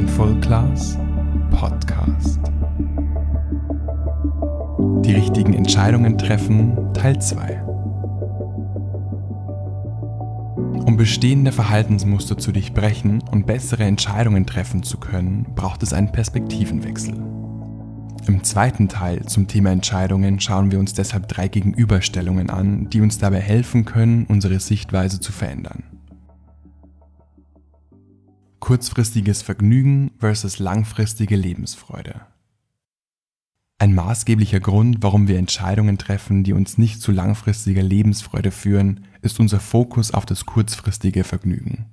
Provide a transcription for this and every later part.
Mindful Class Podcast. Die richtigen Entscheidungen treffen Teil 2. Um bestehende Verhaltensmuster zu durchbrechen und bessere Entscheidungen treffen zu können, braucht es einen Perspektivenwechsel. Im zweiten Teil zum Thema Entscheidungen schauen wir uns deshalb drei Gegenüberstellungen an, die uns dabei helfen können, unsere Sichtweise zu verändern kurzfristiges Vergnügen versus langfristige Lebensfreude. Ein maßgeblicher Grund, warum wir Entscheidungen treffen, die uns nicht zu langfristiger Lebensfreude führen, ist unser Fokus auf das kurzfristige Vergnügen.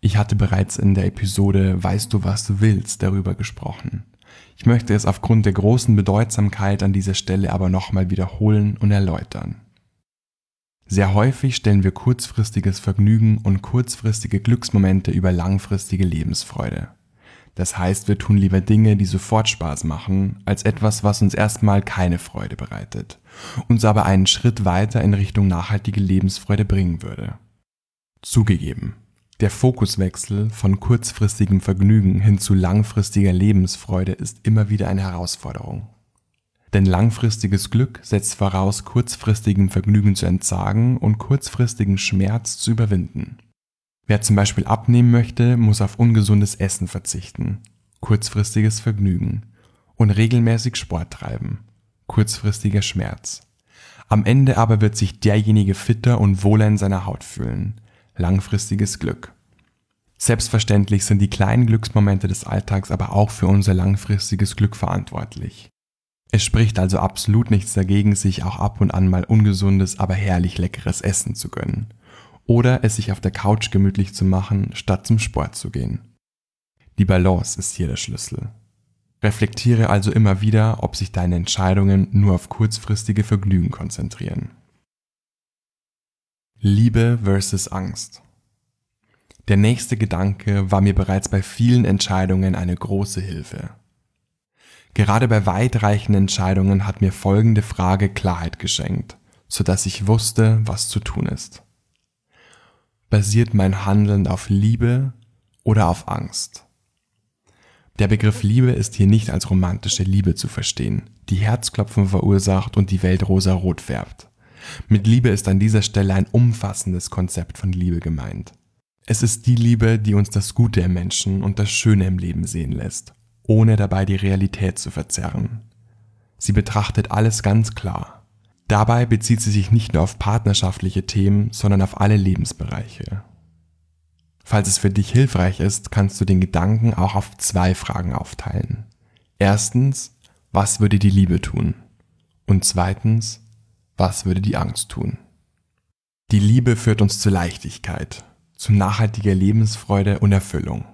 Ich hatte bereits in der Episode Weißt du, was du willst darüber gesprochen. Ich möchte es aufgrund der großen Bedeutsamkeit an dieser Stelle aber nochmal wiederholen und erläutern. Sehr häufig stellen wir kurzfristiges Vergnügen und kurzfristige Glücksmomente über langfristige Lebensfreude. Das heißt, wir tun lieber Dinge, die sofort Spaß machen, als etwas, was uns erstmal keine Freude bereitet, uns aber einen Schritt weiter in Richtung nachhaltige Lebensfreude bringen würde. Zugegeben, der Fokuswechsel von kurzfristigem Vergnügen hin zu langfristiger Lebensfreude ist immer wieder eine Herausforderung. Denn langfristiges Glück setzt voraus, kurzfristigem Vergnügen zu entsagen und kurzfristigen Schmerz zu überwinden. Wer zum Beispiel abnehmen möchte, muss auf ungesundes Essen verzichten, kurzfristiges Vergnügen, und regelmäßig Sport treiben, kurzfristiger Schmerz. Am Ende aber wird sich derjenige fitter und wohler in seiner Haut fühlen, langfristiges Glück. Selbstverständlich sind die kleinen Glücksmomente des Alltags aber auch für unser langfristiges Glück verantwortlich. Es spricht also absolut nichts dagegen, sich auch ab und an mal ungesundes, aber herrlich leckeres Essen zu gönnen. Oder es sich auf der Couch gemütlich zu machen, statt zum Sport zu gehen. Die Balance ist hier der Schlüssel. Reflektiere also immer wieder, ob sich deine Entscheidungen nur auf kurzfristige Vergnügen konzentrieren. Liebe versus Angst. Der nächste Gedanke war mir bereits bei vielen Entscheidungen eine große Hilfe. Gerade bei weitreichenden Entscheidungen hat mir folgende Frage Klarheit geschenkt, so dass ich wusste, was zu tun ist. Basiert mein Handeln auf Liebe oder auf Angst? Der Begriff Liebe ist hier nicht als romantische Liebe zu verstehen, die Herzklopfen verursacht und die Welt rosa-rot färbt. Mit Liebe ist an dieser Stelle ein umfassendes Konzept von Liebe gemeint. Es ist die Liebe, die uns das Gute im Menschen und das Schöne im Leben sehen lässt ohne dabei die Realität zu verzerren. Sie betrachtet alles ganz klar. Dabei bezieht sie sich nicht nur auf partnerschaftliche Themen, sondern auf alle Lebensbereiche. Falls es für dich hilfreich ist, kannst du den Gedanken auch auf zwei Fragen aufteilen. Erstens, was würde die Liebe tun? Und zweitens, was würde die Angst tun? Die Liebe führt uns zu Leichtigkeit, zu nachhaltiger Lebensfreude und Erfüllung.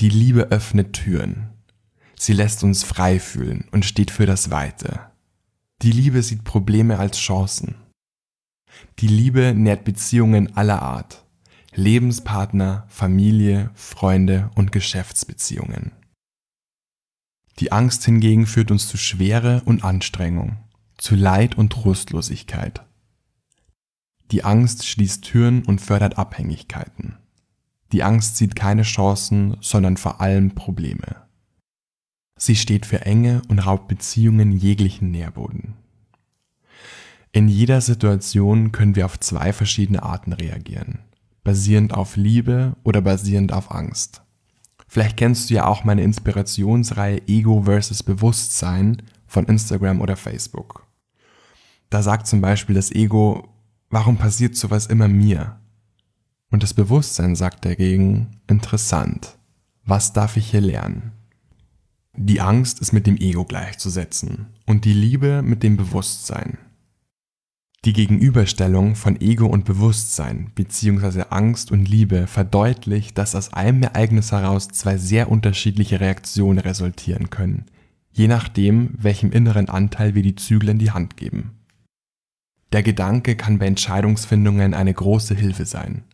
Die Liebe öffnet Türen. Sie lässt uns frei fühlen und steht für das Weite. Die Liebe sieht Probleme als Chancen. Die Liebe nährt Beziehungen aller Art. Lebenspartner, Familie, Freunde und Geschäftsbeziehungen. Die Angst hingegen führt uns zu Schwere und Anstrengung, zu Leid und Trostlosigkeit. Die Angst schließt Türen und fördert Abhängigkeiten. Die Angst sieht keine Chancen, sondern vor allem Probleme. Sie steht für Enge und raubt Beziehungen jeglichen Nährboden. In jeder Situation können wir auf zwei verschiedene Arten reagieren. Basierend auf Liebe oder basierend auf Angst. Vielleicht kennst du ja auch meine Inspirationsreihe Ego vs. Bewusstsein von Instagram oder Facebook. Da sagt zum Beispiel das Ego, warum passiert sowas immer mir? Und das Bewusstsein sagt dagegen, interessant, was darf ich hier lernen? Die Angst ist mit dem Ego gleichzusetzen und die Liebe mit dem Bewusstsein. Die Gegenüberstellung von Ego und Bewusstsein bzw. Angst und Liebe verdeutlicht, dass aus einem Ereignis heraus zwei sehr unterschiedliche Reaktionen resultieren können, je nachdem, welchem inneren Anteil wir die Zügel in die Hand geben. Der Gedanke kann bei Entscheidungsfindungen eine große Hilfe sein.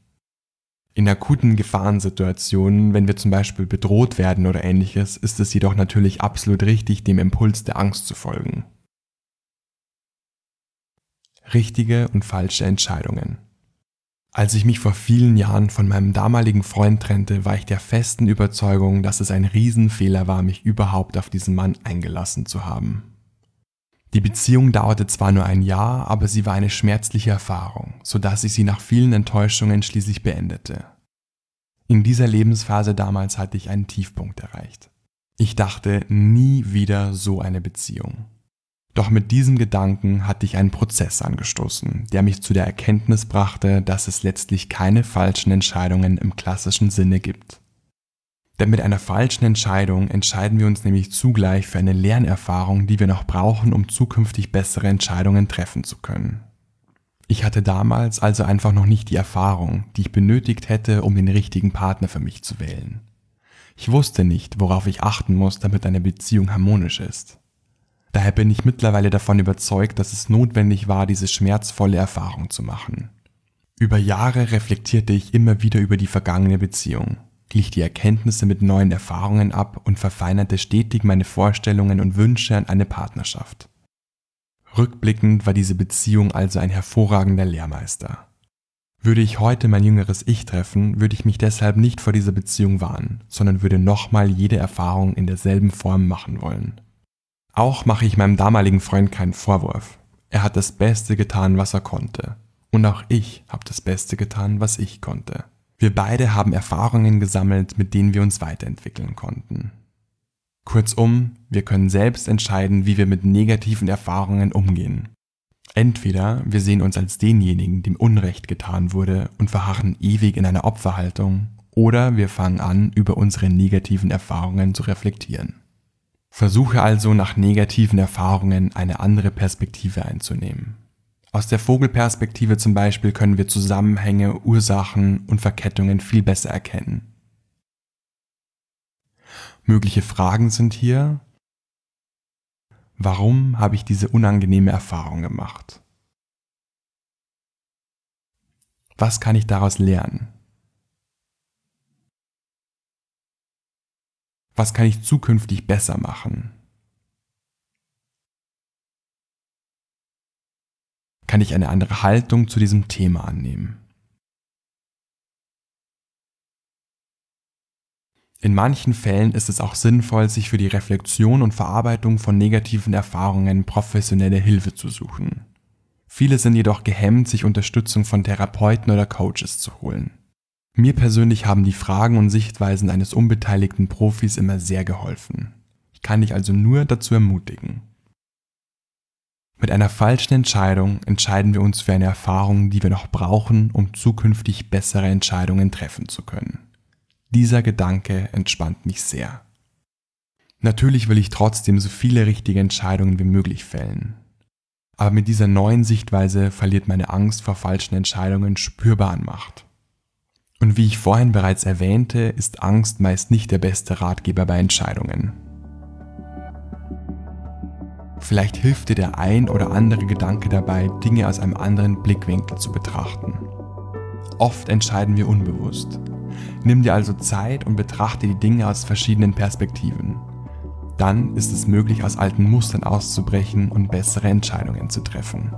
In akuten Gefahrensituationen, wenn wir zum Beispiel bedroht werden oder ähnliches, ist es jedoch natürlich absolut richtig, dem Impuls der Angst zu folgen. Richtige und falsche Entscheidungen. Als ich mich vor vielen Jahren von meinem damaligen Freund trennte, war ich der festen Überzeugung, dass es ein Riesenfehler war, mich überhaupt auf diesen Mann eingelassen zu haben. Die Beziehung dauerte zwar nur ein Jahr, aber sie war eine schmerzliche Erfahrung, so dass ich sie nach vielen Enttäuschungen schließlich beendete. In dieser Lebensphase damals hatte ich einen Tiefpunkt erreicht. Ich dachte nie wieder so eine Beziehung. Doch mit diesem Gedanken hatte ich einen Prozess angestoßen, der mich zu der Erkenntnis brachte, dass es letztlich keine falschen Entscheidungen im klassischen Sinne gibt. Denn mit einer falschen Entscheidung entscheiden wir uns nämlich zugleich für eine Lernerfahrung, die wir noch brauchen, um zukünftig bessere Entscheidungen treffen zu können. Ich hatte damals also einfach noch nicht die Erfahrung, die ich benötigt hätte, um den richtigen Partner für mich zu wählen. Ich wusste nicht, worauf ich achten muss, damit eine Beziehung harmonisch ist. Daher bin ich mittlerweile davon überzeugt, dass es notwendig war, diese schmerzvolle Erfahrung zu machen. Über Jahre reflektierte ich immer wieder über die vergangene Beziehung, glich die Erkenntnisse mit neuen Erfahrungen ab und verfeinerte stetig meine Vorstellungen und Wünsche an eine Partnerschaft. Rückblickend war diese Beziehung also ein hervorragender Lehrmeister. Würde ich heute mein jüngeres Ich treffen, würde ich mich deshalb nicht vor dieser Beziehung warnen, sondern würde nochmal jede Erfahrung in derselben Form machen wollen. Auch mache ich meinem damaligen Freund keinen Vorwurf. Er hat das Beste getan, was er konnte. Und auch ich habe das Beste getan, was ich konnte. Wir beide haben Erfahrungen gesammelt, mit denen wir uns weiterentwickeln konnten. Kurzum, wir können selbst entscheiden, wie wir mit negativen Erfahrungen umgehen. Entweder wir sehen uns als denjenigen, dem Unrecht getan wurde und verharren ewig in einer Opferhaltung, oder wir fangen an, über unsere negativen Erfahrungen zu reflektieren. Versuche also nach negativen Erfahrungen eine andere Perspektive einzunehmen. Aus der Vogelperspektive zum Beispiel können wir Zusammenhänge, Ursachen und Verkettungen viel besser erkennen. Mögliche Fragen sind hier, warum habe ich diese unangenehme Erfahrung gemacht? Was kann ich daraus lernen? Was kann ich zukünftig besser machen? Kann ich eine andere Haltung zu diesem Thema annehmen? In manchen Fällen ist es auch sinnvoll, sich für die Reflexion und Verarbeitung von negativen Erfahrungen professionelle Hilfe zu suchen. Viele sind jedoch gehemmt, sich Unterstützung von Therapeuten oder Coaches zu holen. Mir persönlich haben die Fragen und Sichtweisen eines unbeteiligten Profis immer sehr geholfen. Ich kann dich also nur dazu ermutigen. Mit einer falschen Entscheidung entscheiden wir uns für eine Erfahrung, die wir noch brauchen, um zukünftig bessere Entscheidungen treffen zu können. Dieser Gedanke entspannt mich sehr. Natürlich will ich trotzdem so viele richtige Entscheidungen wie möglich fällen. Aber mit dieser neuen Sichtweise verliert meine Angst vor falschen Entscheidungen spürbar an Macht. Und wie ich vorhin bereits erwähnte, ist Angst meist nicht der beste Ratgeber bei Entscheidungen. Vielleicht hilft dir der ein oder andere Gedanke dabei, Dinge aus einem anderen Blickwinkel zu betrachten. Oft entscheiden wir unbewusst. Nimm dir also Zeit und betrachte die Dinge aus verschiedenen Perspektiven. Dann ist es möglich, aus alten Mustern auszubrechen und bessere Entscheidungen zu treffen.